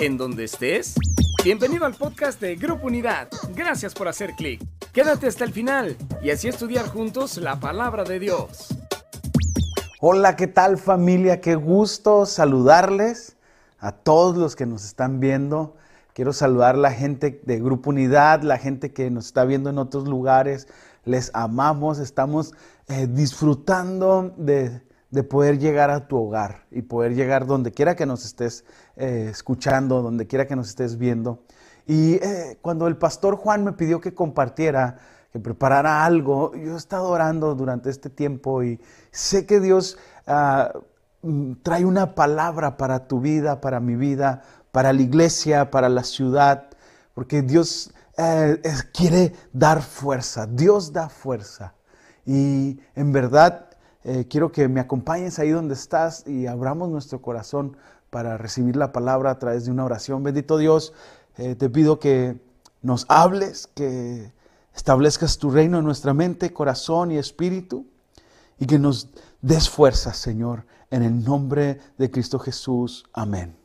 en donde estés. Bienvenido al podcast de Grupo Unidad. Gracias por hacer clic. Quédate hasta el final y así estudiar juntos la palabra de Dios. Hola, ¿qué tal familia? Qué gusto saludarles a todos los que nos están viendo. Quiero saludar a la gente de Grupo Unidad, la gente que nos está viendo en otros lugares. Les amamos, estamos eh, disfrutando de, poder llegar a tu hogar y poder llegar donde quiera que nos estés eh, escuchando, donde quiera que nos estés viendo. Y eh, cuando el pastor Juan me pidió que compartiera, que preparara algo, yo he estado orando durante este tiempo y sé que Dios ah, mm, trae una palabra para tu vida, para mi vida, para la iglesia, para la ciudad, porque Dios eh, quiere dar fuerza, Dios da fuerza. Y en verdad quiero que me acompañes ahí donde estás y abramos nuestro corazón para recibir la palabra a través de una oración. Bendito Dios, eh, te pido que nos hables, que establezcas tu reino en nuestra mente, corazón y espíritu y que nos des fuerza, Señor, en el nombre de Cristo Jesús. Amén.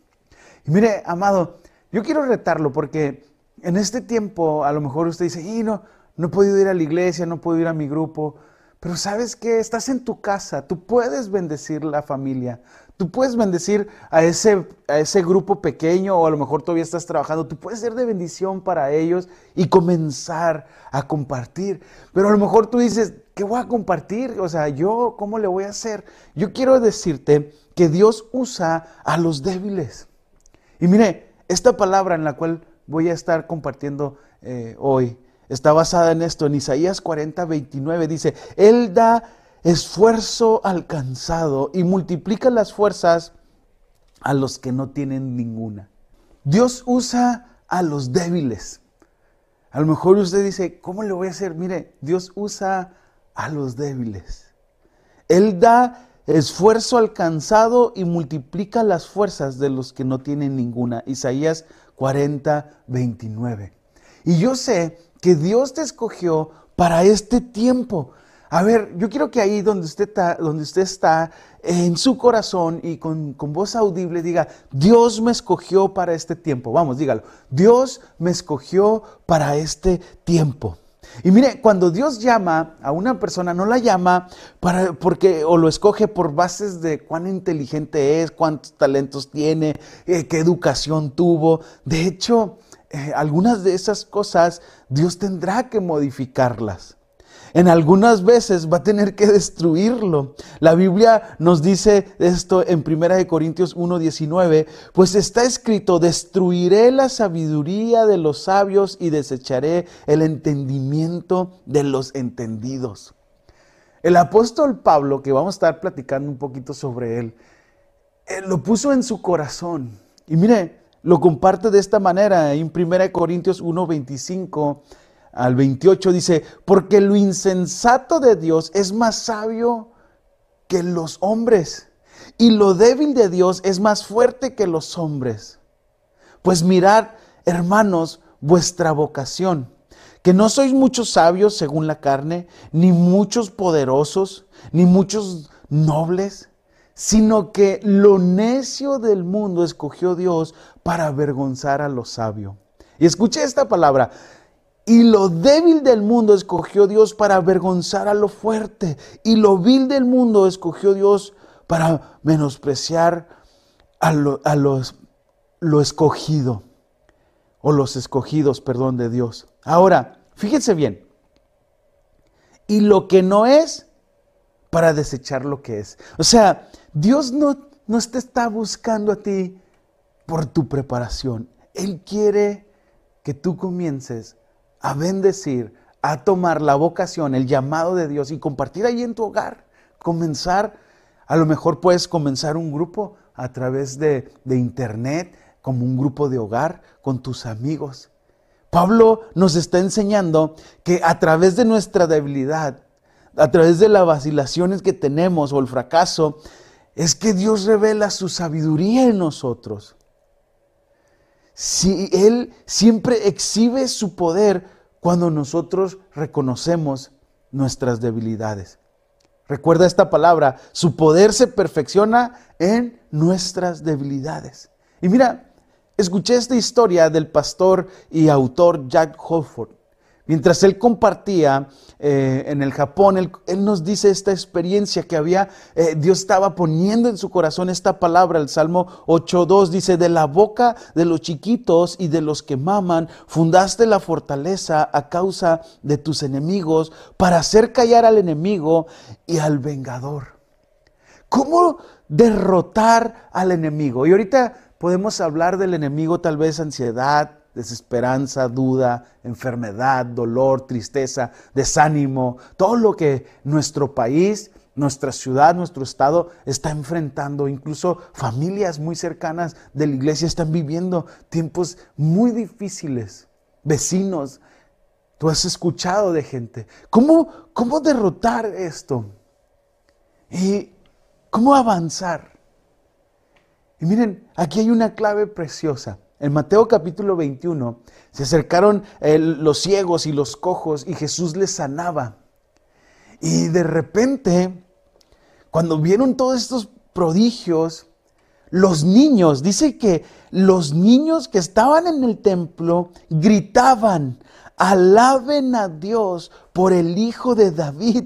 Y mire, amado, yo quiero retarlo porque en este tiempo a lo mejor usted dice, y no, no he podido ir a la iglesia, no puedo ir a mi grupo, pero sabes que estás en tu casa, tú puedes bendecir la familia, tú puedes bendecir a ese, a ese grupo pequeño o a lo mejor todavía estás trabajando, tú puedes ser de bendición para ellos y comenzar a compartir. Pero a lo mejor tú dices, ¿qué voy a compartir? O sea, yo, ¿cómo le voy a hacer? Yo quiero decirte que Dios usa a los débiles. Y mire, esta palabra en la cual voy a estar compartiendo eh, hoy está basada en esto, en Isaías 40, 29 dice, Él da esfuerzo alcanzado y multiplica las fuerzas a los que no tienen ninguna. Dios usa a los débiles. A lo mejor usted dice, ¿cómo le voy a hacer? Mire, Dios usa a los débiles. Él da esfuerzo alcanzado y multiplica las fuerzas de los que no tienen ninguna. Isaías 40, 29. Y yo sé que Dios te escogió para este tiempo. A ver, yo quiero que ahí donde usted está, donde usted está en su corazón y con, con, voz audible diga, Dios me escogió para este tiempo. Vamos, dígalo. Dios me escogió para este tiempo. Y mire, cuando Dios llama a una persona, no la llama para, porque o lo escoge por bases de cuán inteligente es, cuántos talentos tiene, eh, qué educación tuvo. De hecho, eh, algunas de esas cosas Dios tendrá que modificarlas. En algunas veces va a tener que destruirlo. La Biblia nos dice esto en 1 Corintios 1:19, pues está escrito, destruiré la sabiduría de los sabios y desecharé el entendimiento de los entendidos. El apóstol Pablo, que vamos a estar platicando un poquito sobre él, él lo puso en su corazón. Y mire, lo comparte de esta manera en 1 Corintios 1:25 al 28 dice, porque lo insensato de Dios es más sabio que los hombres y lo débil de Dios es más fuerte que los hombres. Pues mirad, hermanos, vuestra vocación, que no sois muchos sabios según la carne, ni muchos poderosos, ni muchos nobles, sino que lo necio del mundo escogió Dios para avergonzar a lo sabio. Y escuche esta palabra, y lo débil del mundo escogió Dios para avergonzar a lo fuerte. Y lo vil del mundo escogió Dios para menospreciar a lo, los, lo escogido. O los escogidos, perdón, de Dios. Ahora, fíjense bien. Y lo que no es, para desechar lo que es. O sea, Dios no, no te está buscando a ti por tu preparación. Él quiere que tú comiences a bendecir, a tomar la vocación, el llamado de Dios y compartir ahí en tu hogar. Comenzar, a lo mejor puedes comenzar un grupo a través de, de internet, como un grupo de hogar con tus amigos. Pablo nos está enseñando que a través de nuestra debilidad, a través de las vacilaciones que tenemos o el fracaso, es que Dios revela su sabiduría en nosotros si Él siempre exhibe su poder cuando nosotros reconocemos nuestras debilidades. Recuerda esta palabra, su poder se perfecciona en nuestras debilidades. Y mira, escuché esta historia del pastor y autor Jack Holford. Mientras él compartía eh, en el Japón, él, nos dice esta experiencia que había, eh, Dios estaba poniendo en su corazón esta palabra, el Salmo 8.2 dice, de la boca de los chiquitos y de los que maman, fundaste la fortaleza a causa de tus enemigos para hacer callar al enemigo y al vengador. ¿Cómo derrotar al enemigo? Y ahorita podemos hablar del enemigo tal vez ansiedad, desesperanza, duda, enfermedad, dolor, tristeza, desánimo, todo lo que nuestro país, nuestra ciudad, nuestro estado está enfrentando. Incluso familias muy cercanas de la iglesia están viviendo tiempos muy difíciles. Vecinos, tú has escuchado de gente. ¿Cómo, cómo derrotar esto? ¿Y cómo avanzar? Y miren, aquí hay una clave preciosa. En Mateo capítulo 21 se acercaron eh, los ciegos y los cojos y Jesús les sanaba. Y de repente, cuando vieron todos estos prodigios, los niños, dice que los niños que estaban en el templo gritaban, alaben a Dios por el Hijo de David.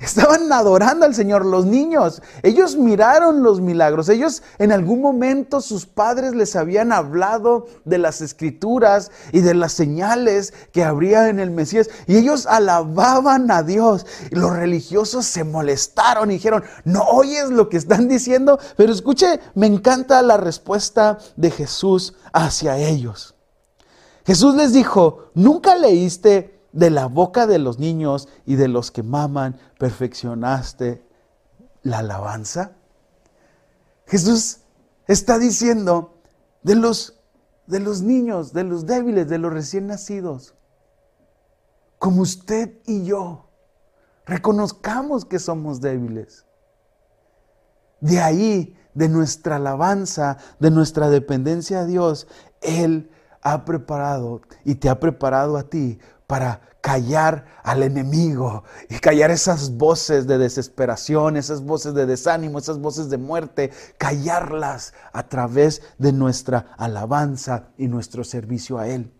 Estaban adorando al Señor los niños. Ellos miraron los milagros. Ellos en algún momento sus padres les habían hablado de las escrituras y de las señales que habría en el Mesías. Y ellos alababan a Dios. Y los religiosos se molestaron y dijeron, no oyes lo que están diciendo. Pero escuche, me encanta la respuesta de Jesús hacia ellos. Jesús les dijo, ¿nunca leíste de la boca de los niños y de los que maman, perfeccionaste la alabanza. Jesús está diciendo de los, de los niños, de los débiles, de los recién nacidos, como usted y yo, reconozcamos que somos débiles. De ahí, de nuestra alabanza, de nuestra dependencia a Dios, Él ha preparado y te ha preparado a ti para callar al enemigo y callar esas voces de desesperación, esas voces de desánimo, esas voces de muerte, callarlas a través de nuestra alabanza y nuestro servicio a Él.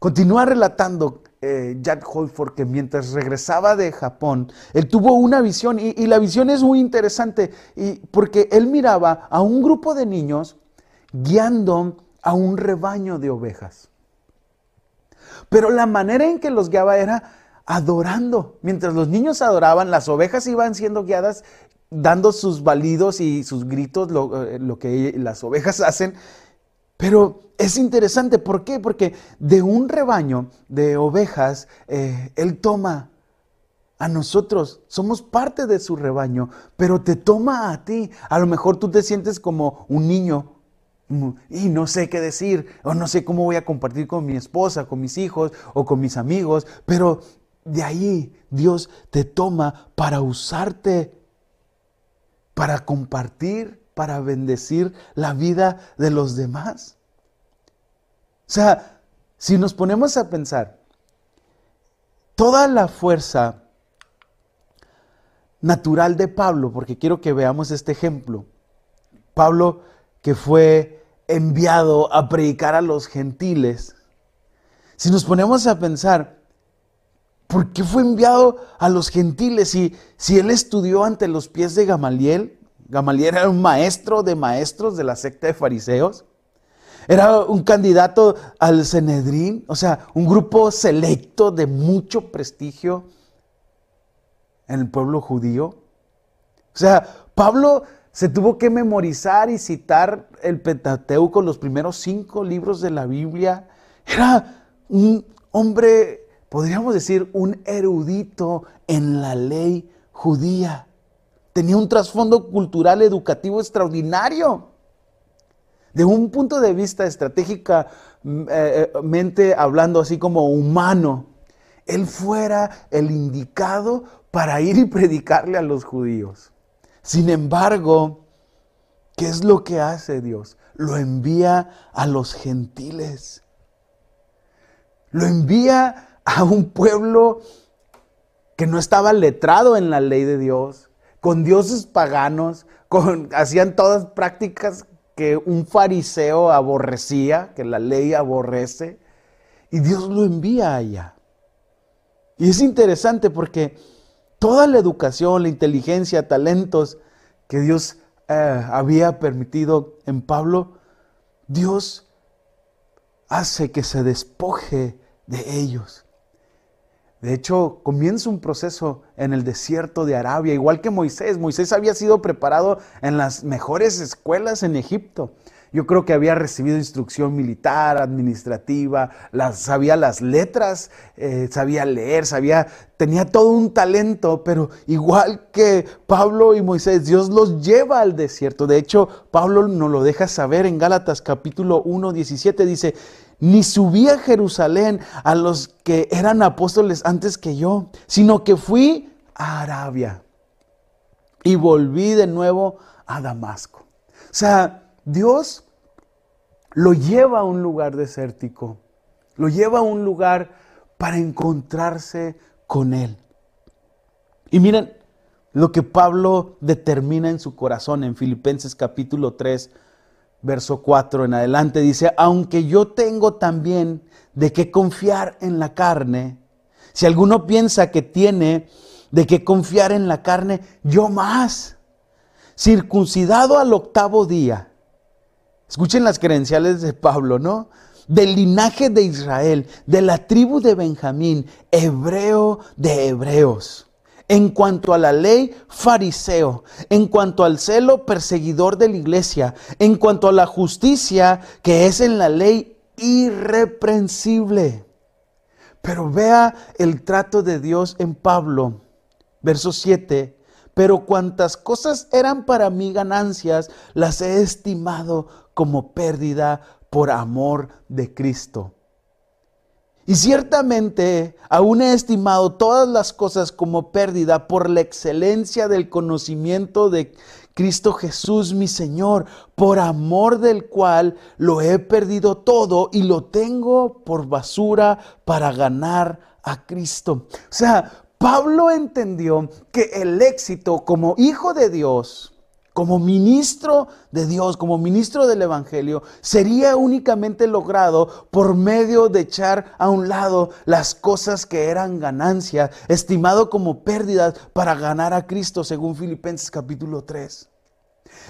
Continúa relatando eh, Jack Holford que mientras regresaba de Japón, él tuvo una visión y, y la visión es muy interesante y porque él miraba a un grupo de niños guiando a un rebaño de ovejas. Pero la manera en que los guiaba era adorando. Mientras los niños adoraban, las ovejas iban siendo guiadas dando sus balidos y sus gritos, lo, eh, que las ovejas hacen. Pero es interesante, ¿por qué? Porque de un rebaño de ovejas, eh, Él toma a nosotros, somos parte de su rebaño, pero te toma a ti. A lo mejor tú te sientes como un niño y no sé qué decir, o no sé cómo voy a compartir con mi esposa, con mis hijos o con mis amigos, pero de ahí Dios te toma para usarte, para compartir, para bendecir la vida de los demás. O sea, si nos ponemos a pensar, toda la fuerza natural de Pablo, porque quiero que veamos este ejemplo, Pablo que fue enviado a predicar a los gentiles, si nos ponemos a pensar, ¿por qué fue enviado a los gentiles si, si él estudió ante los pies de Gamaliel? Gamaliel era un maestro de maestros de la secta de fariseos. Era un candidato al Cenedrín, o sea, un grupo selecto de mucho prestigio en el pueblo judío. O sea, Pablo se tuvo que memorizar y citar el Pentateuco, los primeros cinco libros de la Biblia. Era un hombre, podríamos decir, un erudito en la ley judía. Tenía un trasfondo cultural educativo extraordinario. De un punto de vista estratégicamente hablando, así como humano, él fuera el indicado para ir y predicarle a los judíos. Sin embargo, ¿qué es lo que hace Dios? Lo envía a los gentiles. Lo envía a un pueblo que no estaba letrado en la ley de Dios, con dioses paganos, con, hacían todas prácticas que un fariseo aborrecía, que la ley aborrece, y Dios lo envía allá. Y es interesante porque toda la educación, la inteligencia, talentos que Dios eh, había permitido en Pablo, Dios hace que se despoje de ellos. De hecho, comienza un proceso en el desierto de Arabia, igual que Moisés. Moisés había sido preparado en las mejores escuelas en Egipto. Yo creo que había recibido instrucción militar, administrativa, sabía las letras, eh, sabía leer, sabía, tenía todo un talento, pero igual que Pablo y Moisés, Dios los lleva al desierto. De hecho, Pablo nos lo deja saber en Gálatas capítulo 1, 17, dice, ni subí a Jerusalén a los que eran apóstoles antes que yo, sino que fui a Arabia y volví de nuevo a Damasco. O sea, Dios lo lleva a un lugar desértico, lo lleva a un lugar para encontrarse con Él. Y miren lo que Pablo determina en su corazón en Filipenses capítulo 3, verso 4 en adelante, dice, aunque yo tengo también de qué confiar en la carne, si alguno piensa que tiene de qué confiar en la carne, yo más, circuncidado al octavo día. Escuchen las credenciales de Pablo, ¿no? Del linaje de Israel, de la tribu de Benjamín, hebreo de hebreos en cuanto a la ley, fariseo, en cuanto al celo, perseguidor de la iglesia, en cuanto a la justicia que es en la ley, irreprensible. Pero vea el trato de Dios en Pablo, verso 7. Pero cuantas cosas eran para mí ganancias, las he estimado como pérdida por amor de Cristo. Y ciertamente aún he estimado todas las cosas como pérdida por la excelencia del conocimiento de Cristo Jesús mi Señor, por amor del cual lo he perdido todo y lo tengo por basura para ganar a Cristo. O sea, Pablo entendió que el éxito como hijo de Dios, como ministro de Dios, como ministro del Evangelio, sería únicamente logrado por medio de echar a un lado las cosas que eran ganancia, estimado como pérdidas para ganar a Cristo, según Filipenses capítulo 3.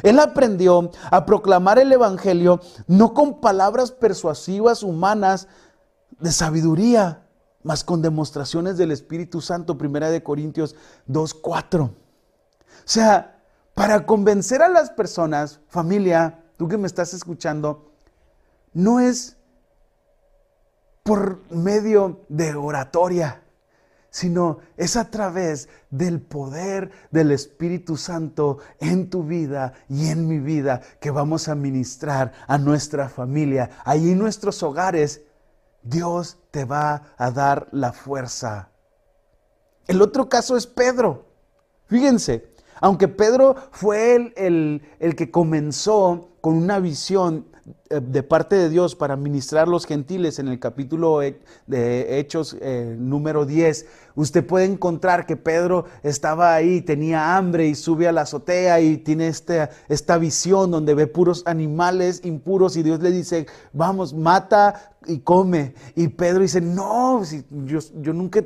Él aprendió a proclamar el Evangelio no con palabras persuasivas humanas de sabiduría, mas con demostraciones del Espíritu Santo, primera de Corintios 2.4. O sea, para convencer a las personas, familia, tú que me estás escuchando, no es por medio de oratoria, sino es a través del poder del Espíritu Santo en tu vida y en mi vida que vamos a ministrar a nuestra familia. Ahí en nuestros hogares, Dios te va a dar la fuerza. El otro caso es Pedro. Fíjense, aunque Pedro fue el, el, que comenzó con una visión eh, de parte de Dios para ministrar los gentiles en el capítulo de Hechos eh, número 10, usted puede encontrar que Pedro estaba ahí, tenía hambre y sube a la azotea y tiene esta, esta visión donde ve puros animales impuros y Dios le dice, vamos, mata y come. Y Pedro dice, no, yo, yo nunca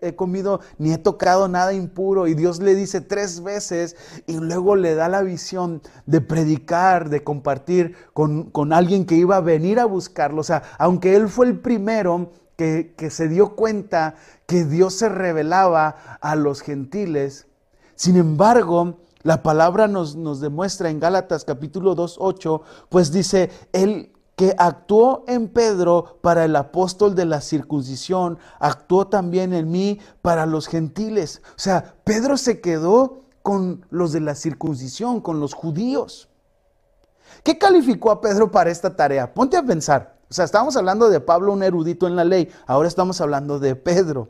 he, comido ni he tocado nada impuro. Y Dios le dice tres veces y luego le da la visión de predicar, de compartir con, con alguien que iba a venir a buscarlo. O sea, aunque él fue el primero que, que se dio cuenta que Dios se revelaba a los gentiles, sin embargo, la palabra nos, nos demuestra en Gálatas capítulo 2, 8, pues dice, él que actuó en Pedro para el apóstol de la circuncisión, actuó también en mí para los gentiles. O sea, Pedro se quedó con los de la circuncisión, con los judíos. ¿Qué calificó a Pedro para esta tarea? Ponte a pensar. O sea, estábamos hablando de Pablo, un erudito en la ley. Ahora estamos hablando de Pedro.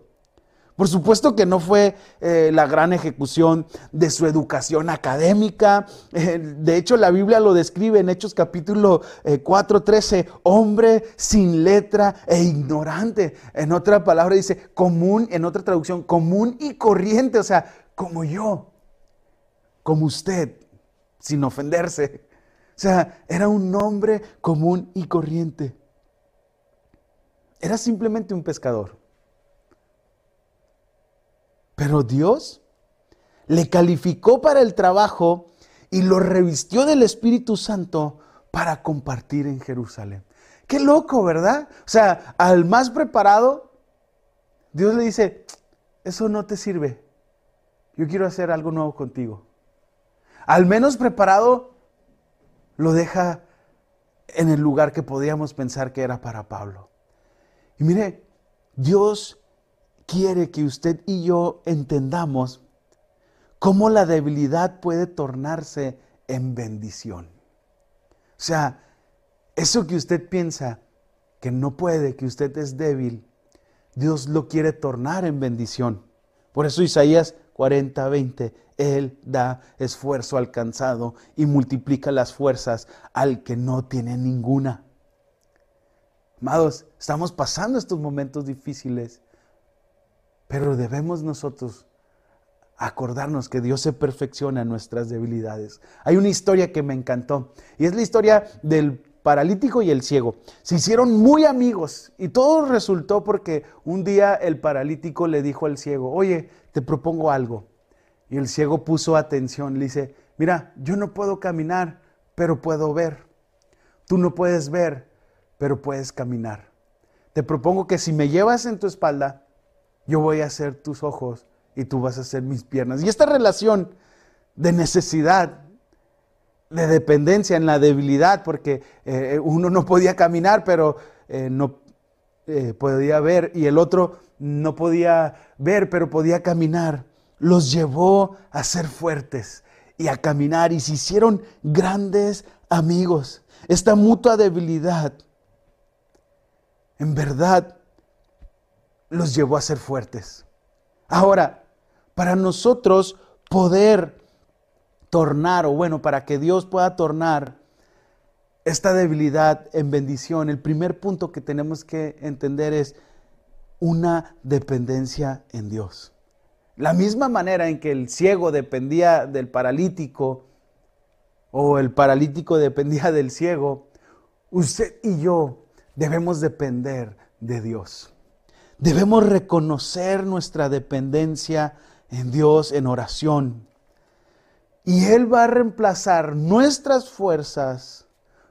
Por supuesto que no fue eh, la gran ejecución de su educación académica. Eh, de hecho, la Biblia lo describe en Hechos capítulo 4, eh, 13, hombre sin letra e ignorante. En otra palabra dice común, en otra traducción, común y corriente, o sea, como yo, como usted, sin ofenderse. O sea, era un hombre común y corriente. Era simplemente un pescador. Pero Dios le calificó para el trabajo y lo revistió del Espíritu Santo para compartir en Jerusalén. Qué loco, ¿verdad? O sea, al más preparado, Dios le dice, eso no te sirve. Yo quiero hacer algo nuevo contigo. Al menos preparado, lo deja en el lugar que podíamos pensar que era para Pablo. Y mire, Dios quiere que usted y yo entendamos cómo la debilidad puede tornarse en bendición. O sea, eso que usted piensa que no puede, que usted es débil, Dios lo quiere tornar en bendición. Por eso Isaías 40, 20, Él da esfuerzo alcanzado y multiplica las fuerzas al que no tiene ninguna. Amados, estamos pasando estos momentos difíciles, pero debemos nosotros acordarnos que Dios se perfecciona en nuestras debilidades. Hay una historia que me encantó y es la historia del paralítico y el ciego. Se hicieron muy amigos y todo resultó porque un día el paralítico le dijo al ciego, oye, te propongo algo. Y el ciego puso atención, le dice, mira, yo no puedo caminar, pero puedo ver. Tú no puedes ver, pero puedes caminar. Te propongo que si me llevas en tu espalda, yo voy a ser tus ojos y tú vas a ser mis piernas. Y esta relación de necesidad, de dependencia en la debilidad, porque eh, uno no podía caminar, pero eh, no eh, podía ver, y el otro no podía ver, pero podía caminar, los llevó a ser fuertes y a caminar y se hicieron grandes amigos. Esta mutua debilidad, en verdad, los llevó a ser fuertes. Ahora, para nosotros poder tornar, o bueno, para que Dios pueda tornar esta debilidad en bendición, el primer punto que tenemos que entender es una dependencia en Dios. La misma manera en que el ciego dependía del paralítico o el paralítico dependía del ciego, usted y yo debemos depender de Dios. Debemos reconocer nuestra dependencia en Dios en oración. Y Él va a reemplazar nuestras fuerzas,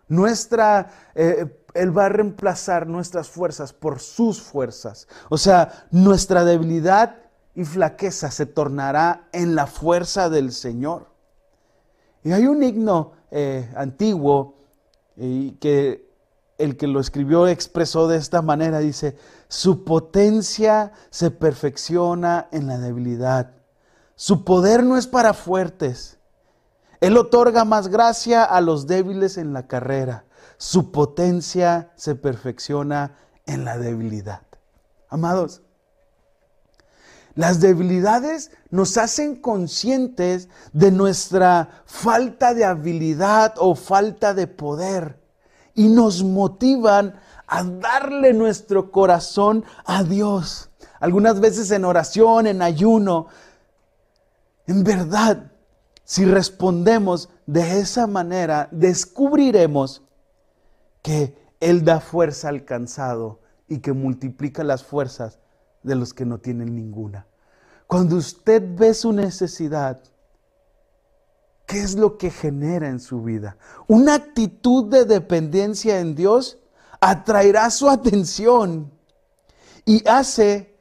nuestra, eh, Él va a reemplazar nuestras fuerzas por sus fuerzas. O sea, nuestra debilidad y flaqueza se tornará en la fuerza del Señor. Y hay un himno eh, antiguo que el que lo escribió expresó de esta manera, dice, su potencia se perfecciona en la debilidad. Su poder no es para fuertes. Él otorga más gracia a los débiles en la carrera. Su potencia se perfecciona en la debilidad. Amados, las debilidades nos hacen conscientes de nuestra falta de habilidad o falta de poder y nos motivan a darle nuestro corazón a Dios. Algunas veces en oración, en ayuno. En verdad, si respondemos de esa manera, descubriremos que Él da fuerza al cansado y que multiplica las fuerzas de los que no tienen ninguna. Cuando usted ve su necesidad, ¿Qué es lo que genera en su vida? Una actitud de dependencia en Dios atraerá su atención y hace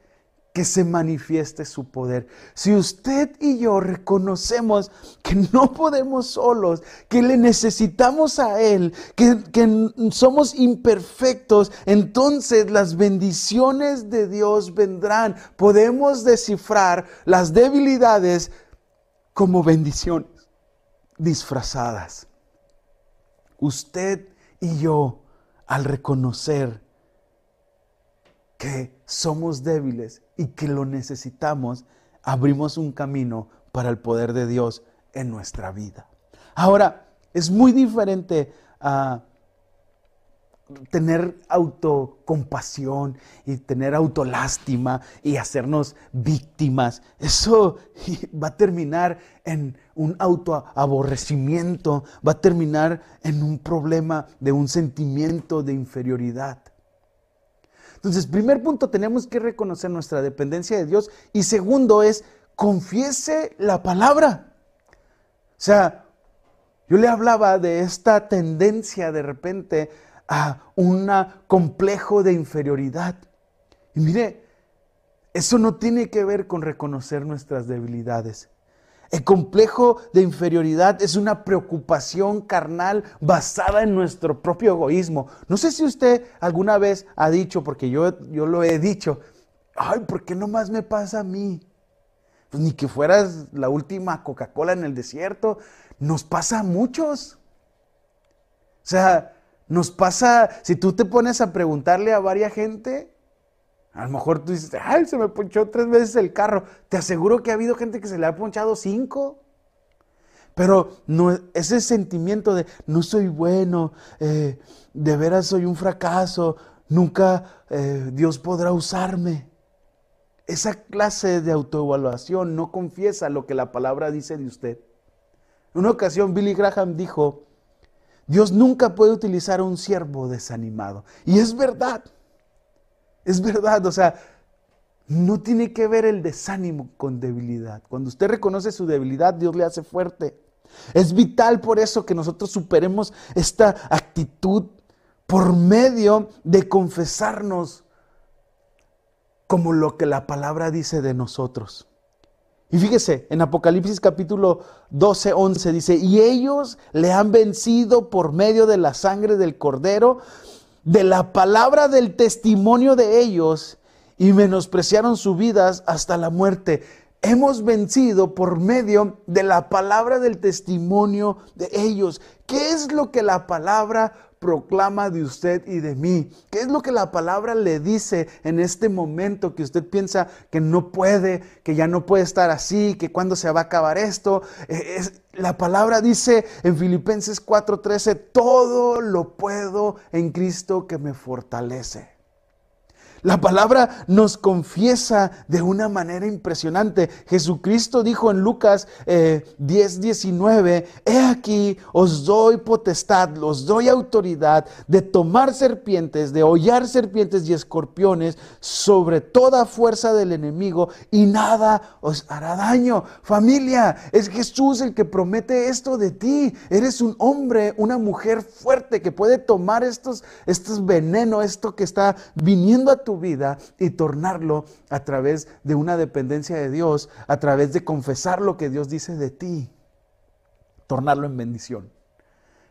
que se manifieste su poder. Si usted y yo reconocemos que no podemos solos, que le necesitamos a Él, que, que, somos imperfectos, entonces las bendiciones de Dios vendrán. Podemos descifrar las debilidades como bendiciones disfrazadas. Usted y yo, al reconocer que somos débiles y que lo necesitamos, abrimos un camino para el poder de Dios en nuestra vida. Ahora, es muy diferente a tener autocompasión y tener autolástima y hacernos víctimas. Eso va a terminar en un autoaborrecimiento, va a terminar en un problema de un sentimiento de inferioridad. Entonces, primer punto, tenemos que reconocer nuestra dependencia de Dios y segundo es, confiese la palabra. O sea, yo le hablaba de esta tendencia de repente a un complejo de inferioridad. Y mire, eso no tiene que ver con reconocer nuestras debilidades. El complejo de inferioridad es una preocupación carnal basada en nuestro propio egoísmo. No sé si usted alguna vez ha dicho, porque yo, yo lo he dicho, ay, ¿por qué nomás me pasa a mí? Pues ni que fueras la última Coca-Cola en el desierto, nos pasa a muchos. O sea, nos pasa, si tú te pones a preguntarle a varias gente, a lo mejor tú dices, ay, se me ponchó tres veces el carro. Te aseguro que ha habido gente que se le ha ponchado cinco. Pero no, ese sentimiento de no soy bueno, eh, de veras soy un fracaso, nunca eh, Dios podrá usarme. Esa clase de autoevaluación no confiesa lo que la palabra dice de usted. En una ocasión Billy Graham dijo, Dios nunca puede utilizar a un siervo desanimado. Y es verdad. Es verdad, o sea, no tiene que ver el desánimo con debilidad. Cuando usted reconoce su debilidad, Dios le hace fuerte. Es vital por eso que nosotros superemos esta actitud por medio de confesarnos como lo que la palabra dice de nosotros. Y fíjese, en Apocalipsis capítulo 12, 11 dice, y ellos le han vencido por medio de la sangre del cordero de la palabra del testimonio de ellos y menospreciaron sus vidas hasta la muerte. Hemos vencido por medio de la palabra del testimonio de ellos. ¿Qué es lo que la palabra proclama de usted y de mí? ¿Qué es lo que la palabra le dice en este momento que usted piensa que no puede, que ya no puede estar así, que cuándo se va a acabar esto? Eh, es, la palabra dice en Filipenses 4:13, todo lo puedo en Cristo que me fortalece. La palabra nos confiesa de una manera impresionante. Jesucristo dijo en Lucas 10, eh, 19, he aquí, os doy potestad, os doy autoridad de tomar serpientes, de hollar serpientes y escorpiones sobre toda fuerza del enemigo y nada os hará daño. Familia, es Jesús el que promete esto de ti. Eres un hombre, una mujer fuerte que puede tomar estos, estos veneno, esto que está viniendo a tu vida y tornarlo a través de una dependencia de Dios, a través de confesar lo que Dios dice de ti, tornarlo en bendición.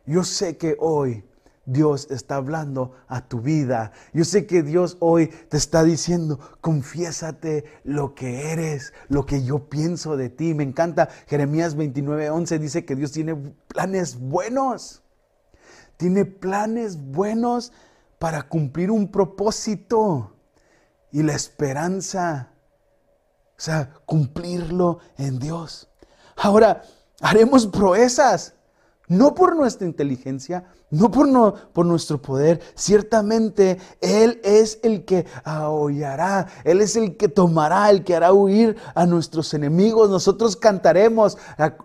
Yo sé que hoy Dios está hablando a tu vida. Yo sé que Dios hoy te está diciendo, confiésate lo que eres, lo que yo pienso de ti. Me encanta Jeremías 29:11 dice que Dios tiene planes buenos. Tiene planes buenos para cumplir un propósito y la esperanza. O sea, cumplirlo en Dios. Ahora, haremos proezas, no por nuestra inteligencia, no por, no por nuestro poder. Ciertamente Él es el que aullará, Él es el que tomará, el que hará huir a nuestros enemigos. Nosotros cantaremos.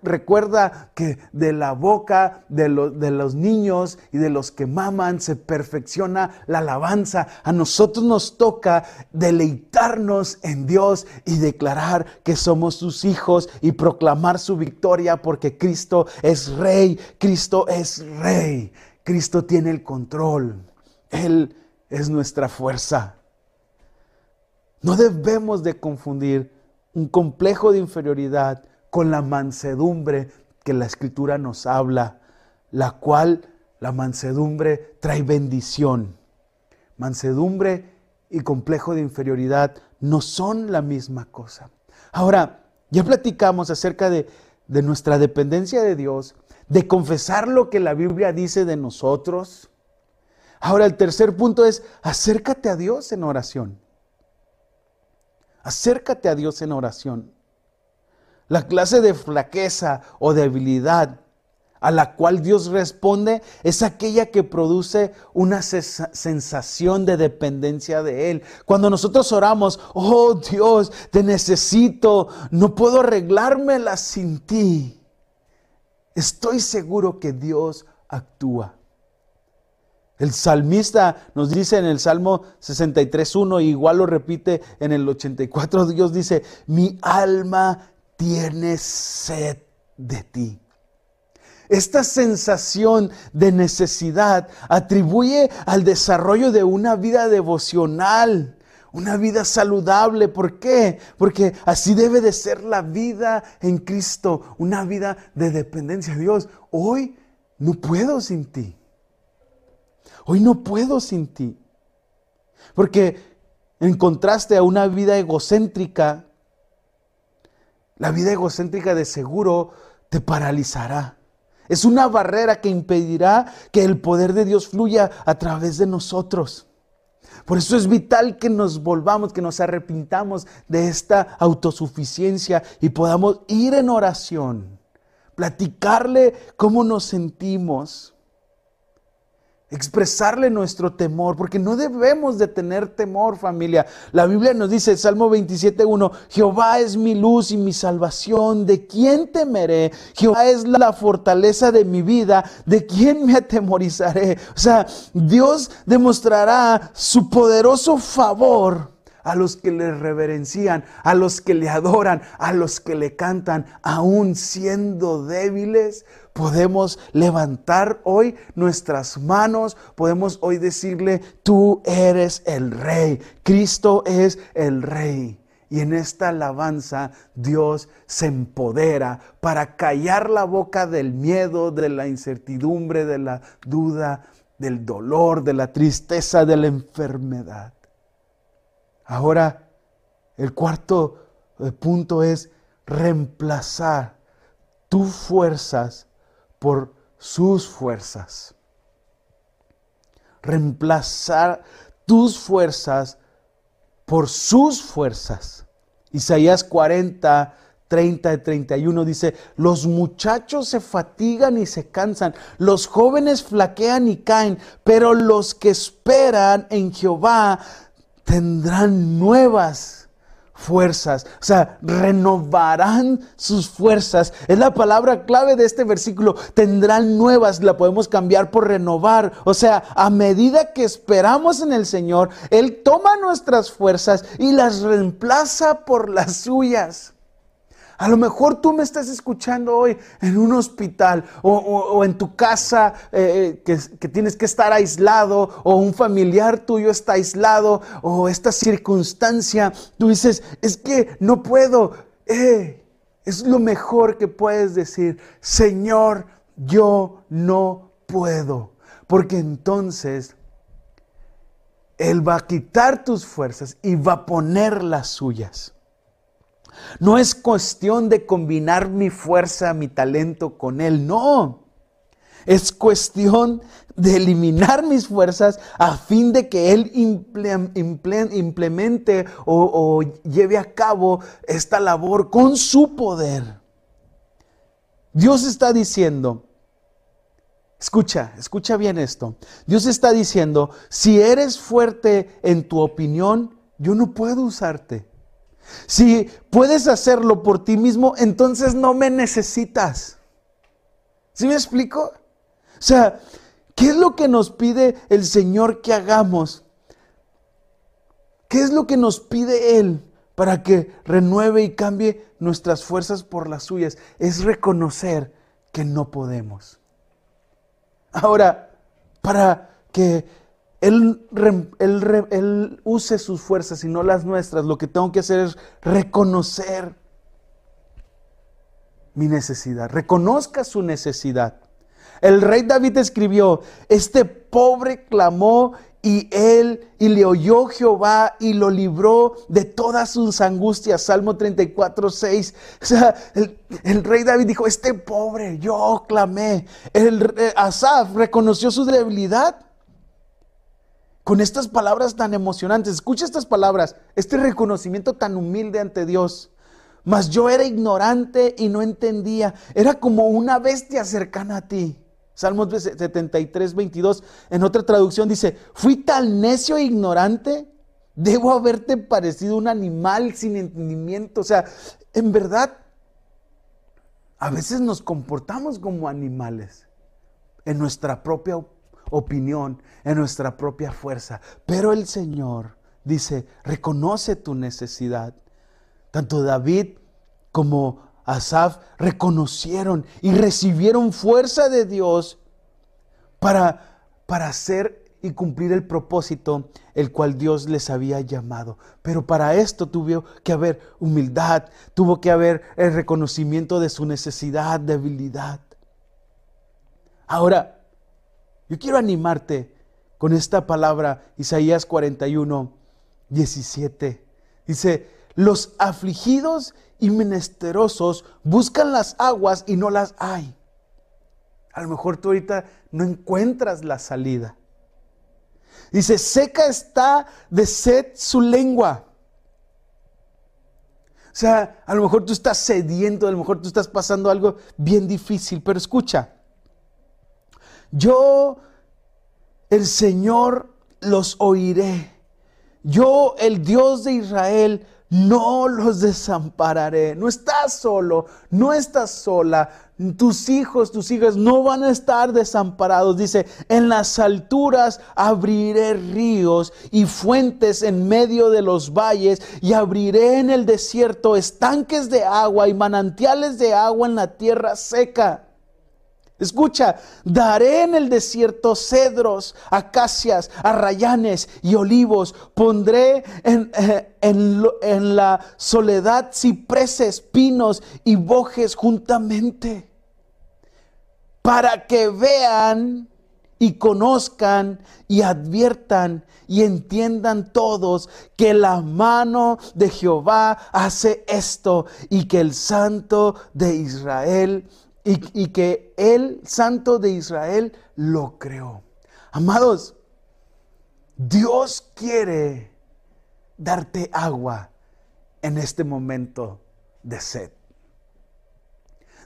Recuerda que de la boca de, de los niños y de los que maman se perfecciona la alabanza. A nosotros nos toca deleitarnos en Dios y declarar que somos sus hijos y proclamar su victoria porque Cristo es rey, Cristo es rey. Cristo tiene el control. Él es nuestra fuerza. No debemos de confundir un complejo de inferioridad con la mansedumbre que la escritura nos habla, la cual la mansedumbre trae bendición. Mansedumbre y complejo de inferioridad no son la misma cosa. Ahora, ya platicamos acerca de, de nuestra dependencia de Dios, de confesar lo que la Biblia dice de nosotros. Ahora el tercer punto es, acércate a Dios en oración. Acércate a Dios en oración. La clase de flaqueza o debilidad a la cual Dios responde es aquella que produce una sensación de dependencia de Él. Cuando nosotros oramos, oh Dios, te necesito, no puedo arreglármela sin ti. Estoy seguro que Dios actúa. El salmista nos dice en el Salmo 63.1, igual lo repite en el 84, Dios dice, mi alma tiene sed de ti. Esta sensación de necesidad atribuye al desarrollo de una vida devocional, una vida saludable. ¿Por qué? Porque así debe de ser la vida en Cristo, una vida de dependencia de Dios. Hoy no puedo sin ti. Hoy no puedo sin ti. Porque en contraste a una vida egocéntrica, la vida egocéntrica de seguro te paralizará. Es una barrera que impedirá que el poder de Dios fluya a través de nosotros. Por eso es vital que nos volvamos, que nos arrepintamos de esta autosuficiencia y podamos ir en oración, platicarle cómo nos sentimos expresarle nuestro temor, porque no debemos de tener temor, familia. La Biblia nos dice, Salmo 27.1, Jehová es mi luz y mi salvación, ¿de quién temeré? Jehová es la fortaleza de mi vida, ¿de quién me atemorizaré? O sea, Dios demostrará su poderoso favor a los que le reverencian, a los que le adoran, a los que le cantan, aún siendo débiles, podemos levantar hoy nuestras manos, podemos hoy decirle, tú eres el rey, Cristo es el rey. Y en esta alabanza Dios se empodera para callar la boca del miedo, de la incertidumbre, de la duda, del dolor, de la tristeza, de la enfermedad. Ahora, el cuarto eh, punto es reemplazar tus fuerzas por sus fuerzas. Reemplazar tus fuerzas por sus fuerzas. Isaías 40, 30 y 31 dice, los muchachos se fatigan y se cansan, los jóvenes flaquean y caen, pero los que esperan en Jehová tendrán nuevas fuerzas, o sea, renovarán sus fuerzas. Es la palabra clave de este versículo. Tendrán nuevas, la podemos cambiar por renovar. O sea, a medida que esperamos en el Señor, Él toma nuestras fuerzas y las reemplaza por las suyas. A lo mejor tú me estás escuchando hoy en un hospital o, en tu casa eh, eh, que, tienes que estar aislado o un familiar tuyo está aislado o esta circunstancia. Tú dices, es que no puedo. Eh, es lo mejor que puedes decir, Señor, yo no puedo. Porque entonces Él va a quitar tus fuerzas y va a poner las suyas. No es cuestión de combinar mi fuerza, mi talento con Él, no. Es cuestión de eliminar mis fuerzas a fin de que Él implemente o, lleve a cabo esta labor con su poder. Dios está diciendo, escucha, escucha bien esto. Dios está diciendo, si eres fuerte en tu opinión, yo no puedo usarte. Si puedes hacerlo por ti mismo, entonces no me necesitas. ¿Sí me explico? O sea, ¿qué es lo que nos pide el Señor que hagamos? ¿Qué es lo que nos pide Él para que renueve y cambie nuestras fuerzas por las suyas? Es reconocer que no podemos. Ahora, para que él, use sus fuerzas y no las nuestras. Lo que tengo que hacer es reconocer mi necesidad. Reconozca su necesidad. El rey David escribió, este pobre clamó y él y le oyó Jehová y lo libró de todas sus angustias. Salmo 34, 6. O sea, el, rey David dijo, este pobre, yo clamé. El Asaf reconoció su debilidad con estas palabras tan emocionantes. Escucha estas palabras, este reconocimiento tan humilde ante Dios. mas yo era ignorante y no entendía. Era como una bestia cercana a ti. Salmos 73, 22. En otra traducción dice, fui tan necio e ignorante, debo haberte parecido un animal sin entendimiento. O sea, en verdad, a veces nos comportamos como animales en nuestra propia opinión, en nuestra propia fuerza. Pero el Señor dice, reconoce tu necesidad. Tanto David como Asaf reconocieron y recibieron fuerza de Dios para, para hacer y cumplir el propósito el cual Dios les había llamado. Pero para esto tuvo que haber humildad, tuvo que haber el reconocimiento de su necesidad, debilidad. Ahora, yo quiero animarte con esta palabra, Isaías 41, 17. Dice, los afligidos y menesterosos buscan las aguas y no las hay. A lo mejor tú ahorita no encuentras la salida. Dice, seca está de sed su lengua. O sea, a lo mejor tú estás sediento, a lo mejor tú estás pasando algo bien difícil, pero escucha, yo, el Señor, los oiré. Yo, el Dios de Israel, no los desampararé. No estás solo, no estás sola. Tus hijos, tus hijas no van a estar desamparados. Dice, en las alturas abriré ríos y fuentes en medio de los valles y abriré en el desierto estanques de agua y manantiales de agua en la tierra seca. Escucha, daré en el desierto cedros, acacias, arrayanes y olivos. Pondré en, eh, en, la soledad cipreses, pinos y bojes juntamente. Para que vean y conozcan y adviertan y entiendan todos que la mano de Jehová hace esto y que el Santo de Israel y, que el Santo de Israel lo creó. Amados, Dios quiere darte agua en este momento de sed.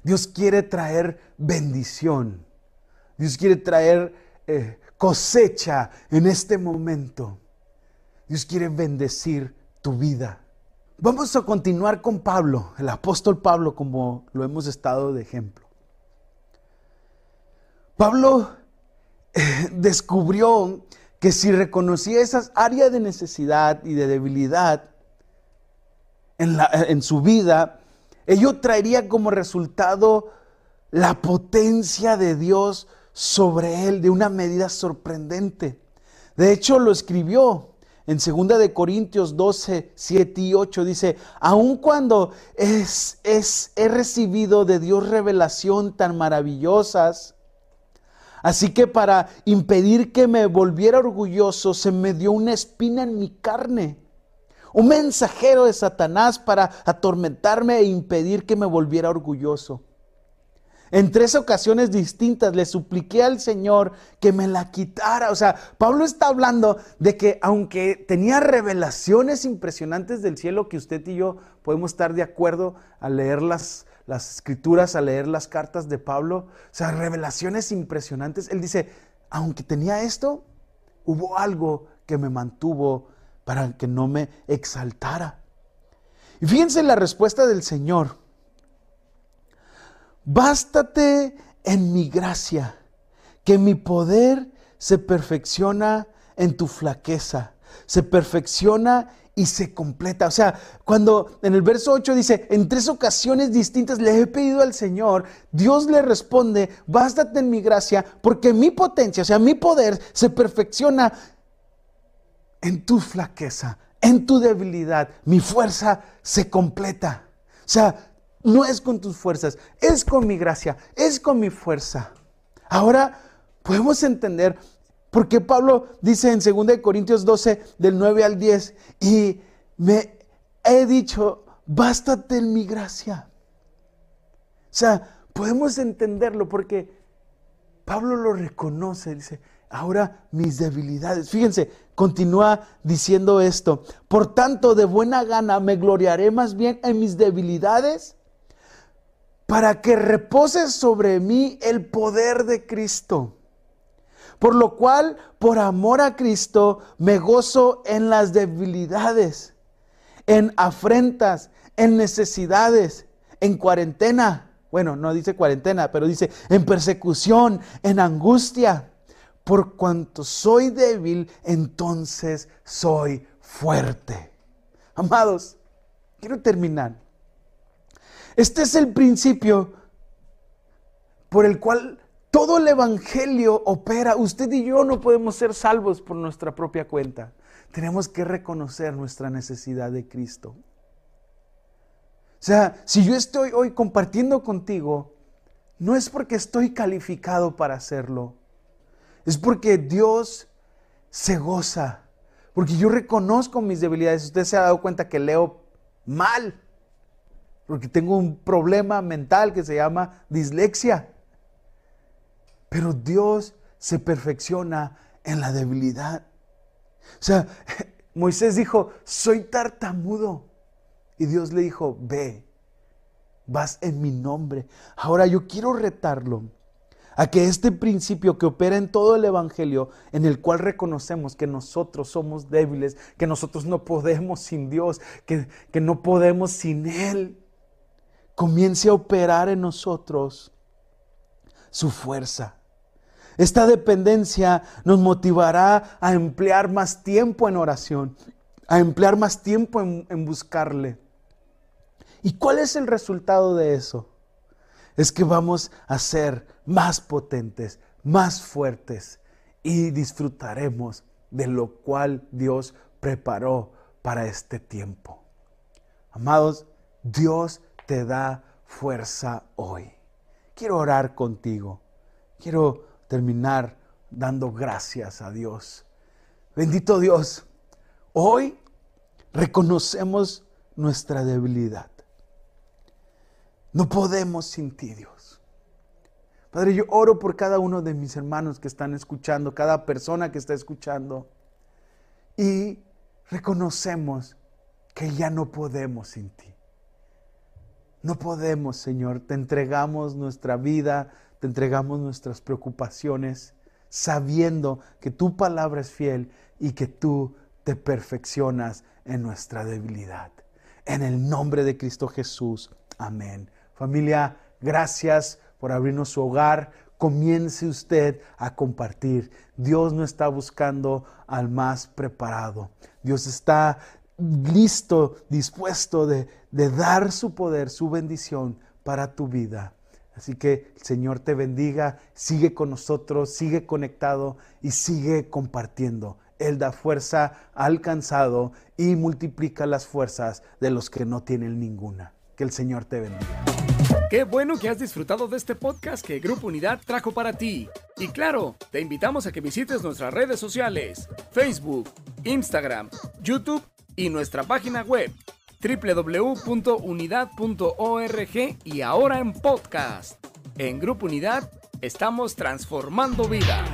Dios quiere traer bendición. Dios quiere traer eh, cosecha en este momento. Dios quiere bendecir tu vida. Vamos a continuar con Pablo, el apóstol Pablo, como lo hemos estado de ejemplo. Pablo eh, descubrió que si reconocía esas áreas de necesidad y de debilidad en, su vida, ello traería como resultado la potencia de Dios sobre él de una medida sorprendente. De hecho, lo escribió en 2 de Corintios 12, 7 y 8 dice, aun cuando es, es, he recibido de Dios revelación tan maravillosas, Así que para impedir que me volviera orgulloso, se me dio una espina en mi carne. Un mensajero de Satanás para atormentarme e impedir que me volviera orgulloso. En tres ocasiones distintas le supliqué al Señor que me la quitara. O sea, Pablo está hablando de que aunque tenía revelaciones impresionantes del cielo, que usted y yo podemos estar de acuerdo al leer las, las escrituras, a leer las cartas de Pablo, o sea, revelaciones impresionantes. Él dice, aunque tenía esto, hubo algo que me mantuvo para que no me exaltara. Y fíjense la respuesta del Señor. Bástate en mi gracia, que mi poder se perfecciona en tu flaqueza, se perfecciona y se completa. O sea, cuando en el verso 8 dice, en tres ocasiones distintas le he pedido al Señor, Dios le responde, bástate en mi gracia, porque mi potencia, o sea, mi poder se perfecciona en tu flaqueza, en tu debilidad. Mi fuerza se completa. O sea, no es con tus fuerzas, es con mi gracia, es con mi fuerza. Ahora podemos entender porque Pablo dice en 2 Corintios 12, del 9 al 10, y me he dicho, bástate en mi gracia. O sea, podemos entenderlo porque Pablo lo reconoce, dice, ahora mis debilidades. Fíjense, continúa diciendo esto. Por tanto, de buena gana me gloriaré más bien en mis debilidades para que repose sobre mí el poder de Cristo. Por lo cual, por amor a Cristo, me gozo en las debilidades, en afrentas, en necesidades, en cuarentena. Bueno, no dice cuarentena, pero dice en persecución, en angustia. Por cuanto soy débil, entonces soy fuerte. Amados, quiero terminar. Este es el principio por el cual todo el Evangelio opera. Usted y yo no podemos ser salvos por nuestra propia cuenta. Tenemos que reconocer nuestra necesidad de Cristo. O sea, si yo estoy hoy compartiendo contigo, no es porque estoy calificado para hacerlo. Es porque Dios se goza. Porque yo reconozco mis debilidades. Usted se ha dado cuenta que leo mal. Porque tengo un problema mental que se llama dislexia. Pero Dios se perfecciona en la debilidad. O sea, Moisés dijo, soy tartamudo. Y Dios le dijo, ve, vas en mi nombre. Ahora yo quiero retarlo a que este principio que opera en todo el Evangelio, en el cual reconocemos que nosotros somos débiles, que nosotros no podemos sin Dios, que, que no podemos sin Él, comience a operar en nosotros su fuerza. Esta dependencia nos motivará a emplear más tiempo en oración, a emplear más tiempo en, buscarle. ¿Y cuál es el resultado de eso? Es que vamos a ser más potentes, más fuertes y disfrutaremos de lo cual Dios preparó para este tiempo. Amados, Dios te da fuerza hoy. Quiero orar contigo. Quiero terminar dando gracias a Dios. Bendito Dios, hoy reconocemos nuestra debilidad. No podemos sin ti, Dios. Padre, yo oro por cada uno de mis hermanos que están escuchando, cada persona que está escuchando. Y reconocemos que ya no podemos sin ti. No podemos, Señor. Te entregamos nuestra vida, te entregamos nuestras preocupaciones, sabiendo que tu palabra es fiel y que tú te perfeccionas en nuestra debilidad. En el nombre de Cristo Jesús. Amén. Familia, gracias por abrirnos su hogar. Comience usted a compartir. Dios no está buscando al más preparado. Dios está listo, dispuesto de, de dar su poder, su bendición para tu vida. Así que el Señor te bendiga, sigue con nosotros, sigue conectado y sigue compartiendo. Él da fuerza al cansado y multiplica las fuerzas de los que no tienen ninguna. Que el Señor te bendiga. Qué bueno que has disfrutado de este podcast que Grupo Unidad trajo para ti. Y claro, te invitamos a que visites nuestras redes sociales, Facebook, Instagram, YouTube y nuestra página web www.unidad.org y ahora en podcast. En Grupo Unidad estamos transformando vidas.